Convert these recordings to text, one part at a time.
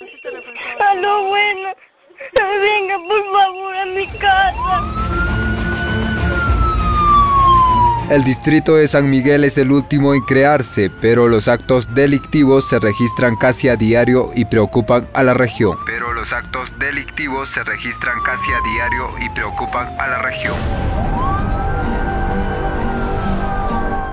Aló, bueno. Venga, por favor, a mi casa. El distrito de San Miguel es el último en crearse, pero los actos delictivos se registran casi a diario y preocupan a la región. Pero los actos delictivos se registran casi a diario y preocupan a la región.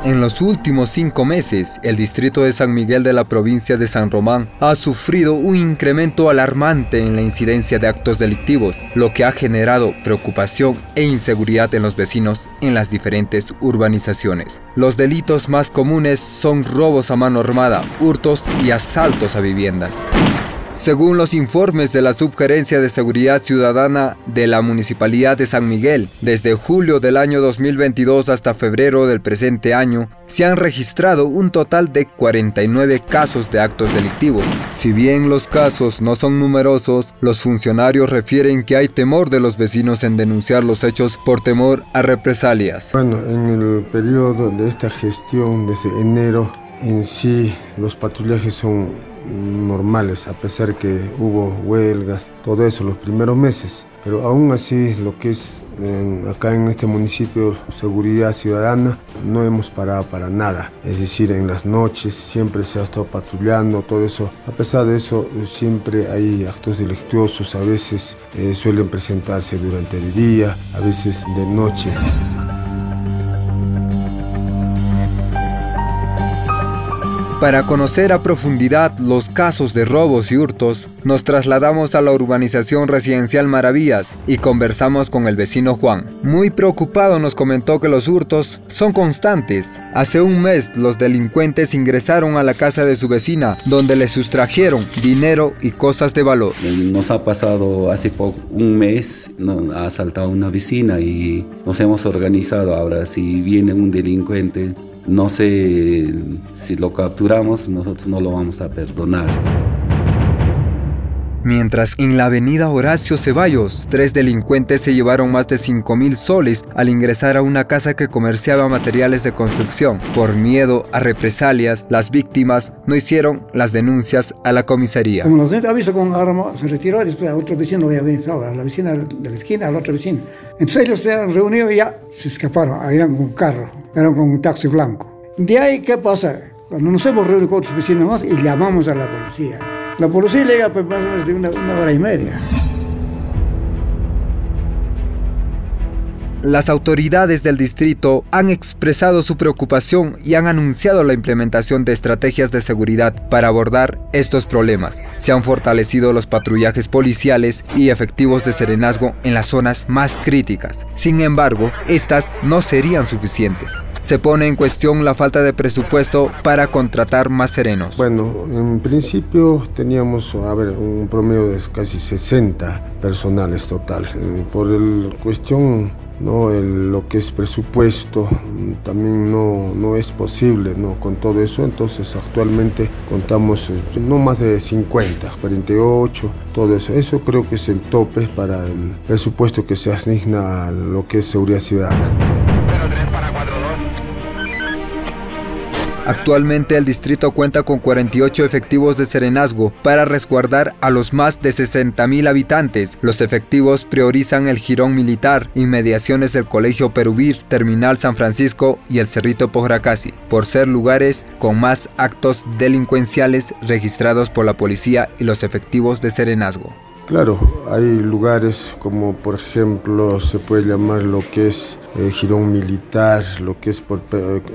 En los últimos cinco meses, el distrito de San Miguel de la provincia de San Román ha sufrido un incremento alarmante en la incidencia de actos delictivos, lo que ha generado preocupación e inseguridad en los vecinos en las diferentes urbanizaciones. Los delitos más comunes son robos a mano armada, hurtos y asaltos a viviendas. Según los informes de la Subgerencia de Seguridad Ciudadana de la Municipalidad de San Miguel, desde julio del año 2022 hasta febrero del presente año, se han registrado un total de 49 casos de actos delictivos. Si bien los casos no son numerosos, los funcionarios refieren que hay temor de los vecinos en denunciar los hechos por temor a represalias. Bueno, en el periodo de esta gestión, desde enero, en sí los patrullajes son normales, a pesar que hubo huelgas, todo eso los primeros meses. Pero aún así, lo que es acá en este municipio, seguridad ciudadana, no hemos parado para nada. Es decir, en las noches siempre se ha estado patrullando, todo eso. A pesar de eso, siempre hay actos delictuosos, a veces eh, suelen presentarse durante el día, a veces de noche. Para conocer a profundidad los casos de robos y hurtos, nos trasladamos a la urbanización residencial Maravillas y conversamos con el vecino Juan. Muy preocupado nos comentó que los hurtos son constantes. Hace un mes los delincuentes ingresaron a la casa de su vecina donde le sustrajeron dinero y cosas de valor. Nos ha pasado hace poco, un mes, nos ha asaltado una vecina y nos hemos organizado ahora si viene un delincuente no sé si lo capturamos, nosotros no lo vamos a perdonar. Mientras en la avenida Horacio Ceballos, tres delincuentes se llevaron más de 5 mil soles al ingresar a una casa que comerciaba materiales de construcción. Por miedo a represalias, las víctimas no hicieron las denuncias a la comisaría. Como nos aviso con arma, se retiró después a otro vecino a la vecina de la esquina, a la otra vecina. Entonces ellos se han reunido y ya se escaparon, eran con un carro, eran con un taxi blanco. De ahí, ¿qué pasa? Cuando nos hemos reunido con otros vecinos más y llamamos a la policía. La policía llega pues, más o menos de una, una hora y media. Las autoridades del distrito han expresado su preocupación y han anunciado la implementación de estrategias de seguridad para abordar estos problemas. Se han fortalecido los patrullajes policiales y efectivos de serenazgo en las zonas más críticas. Sin embargo, estas no serían suficientes se pone en cuestión la falta de presupuesto para contratar más serenos. Bueno, en principio teníamos, a ver, un promedio de casi 60 personales total. Eh, por el cuestión no lo que es presupuesto también no, no es posible no con todo eso entonces actualmente contamos no más de 50 48 todo eso. Eso creo que es el tope para el presupuesto que se asigna a lo que es seguridad ciudadana Actualmente el distrito cuenta con 48 efectivos de serenazgo para resguardar a los más de 60.000 habitantes. Los efectivos priorizan el jirón militar, inmediaciones del Colegio Perubir, Terminal San Francisco y el Cerrito Pojracasi, por ser lugares con más actos delincuenciales registrados por la policía y los efectivos de serenazgo. Claro, hay lugares como por ejemplo se puede llamar lo que es eh, Girón Militar, lo que es por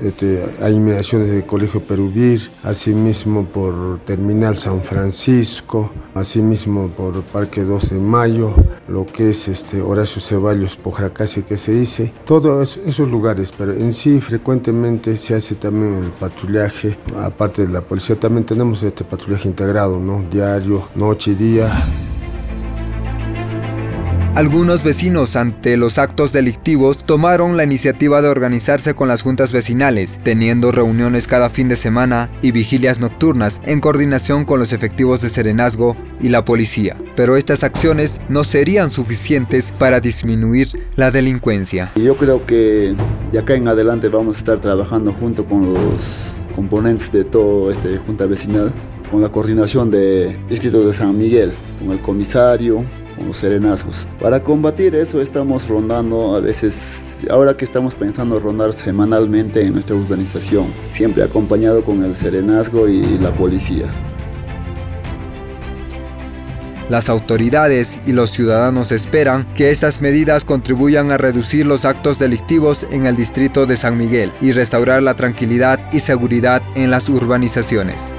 este, hay inmediaciones del Colegio Perubir, asimismo por Terminal San Francisco, asimismo por Parque 2 de Mayo, lo que es este Horacio Ceballos, Pojracase que se dice, todos esos lugares, pero en sí frecuentemente se hace también el patrullaje, aparte de la policía también tenemos este patrullaje integrado, ¿no? Diario, noche y día. Algunos vecinos ante los actos delictivos tomaron la iniciativa de organizarse con las juntas vecinales, teniendo reuniones cada fin de semana y vigilias nocturnas en coordinación con los efectivos de serenazgo y la policía. Pero estas acciones no serían suficientes para disminuir la delincuencia. Yo creo que de acá en adelante vamos a estar trabajando junto con los componentes de todo este junta vecinal con la coordinación de Distrito de San Miguel, con el comisario, con los serenazgos. Para combatir eso estamos rondando a veces, ahora que estamos pensando rondar semanalmente en nuestra urbanización, siempre acompañado con el serenazgo y la policía. Las autoridades y los ciudadanos esperan que estas medidas contribuyan a reducir los actos delictivos en el distrito de San Miguel y restaurar la tranquilidad y seguridad en las urbanizaciones.